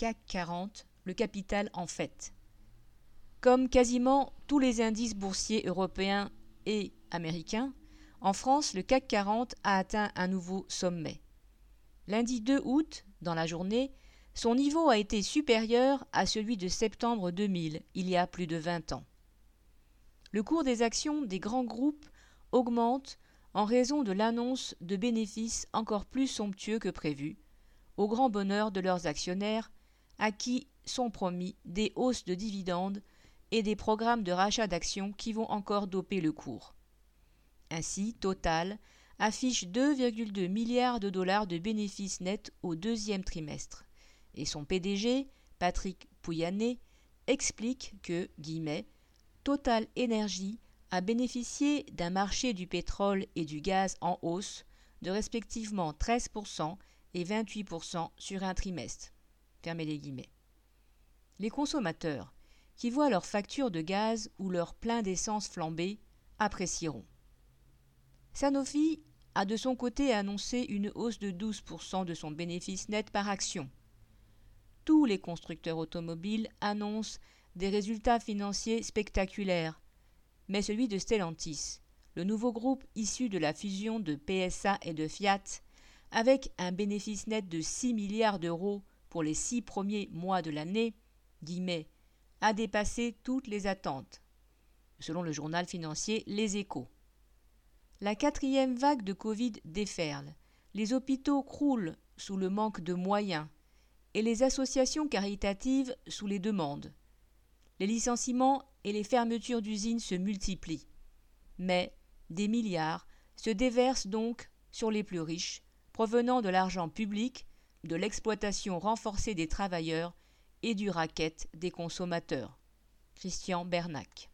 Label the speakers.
Speaker 1: CAC 40, le capital en fait. Comme quasiment tous les indices boursiers européens et américains, en France, le CAC 40 a atteint un nouveau sommet. Lundi 2 août, dans la journée, son niveau a été supérieur à celui de septembre 2000, il y a plus de 20 ans. Le cours des actions des grands groupes augmente en raison de l'annonce de bénéfices encore plus somptueux que prévu, au grand bonheur de leurs actionnaires, à qui sont promis des hausses de dividendes et des programmes de rachat d'actions qui vont encore doper le cours. Ainsi, Total affiche 2,2 milliards de dollars de bénéfices nets au deuxième trimestre, et son PDG, Patrick Pouyanné, explique que, guillemets, Total Energy a bénéficié d'un marché du pétrole et du gaz en hausse de respectivement 13% et 28% sur un trimestre. Les consommateurs, qui voient leur facture de gaz ou leur plein d'essence flamber, apprécieront. Sanofi a de son côté annoncé une hausse de 12% de son bénéfice net par action. Tous les constructeurs automobiles annoncent des résultats financiers spectaculaires, mais celui de Stellantis, le nouveau groupe issu de la fusion de PSA et de Fiat, avec un bénéfice net de 6 milliards d'euros pour les six premiers mois de l'année, a dépassé toutes les attentes, selon le journal financier Les Échos. La quatrième vague de Covid déferle, les hôpitaux croulent sous le manque de moyens et les associations caritatives sous les demandes. Les licenciements et les fermetures d'usines se multiplient. Mais des milliards se déversent donc sur les plus riches, provenant de l'argent public, de l'exploitation renforcée des travailleurs et du racket des consommateurs. Christian Bernac.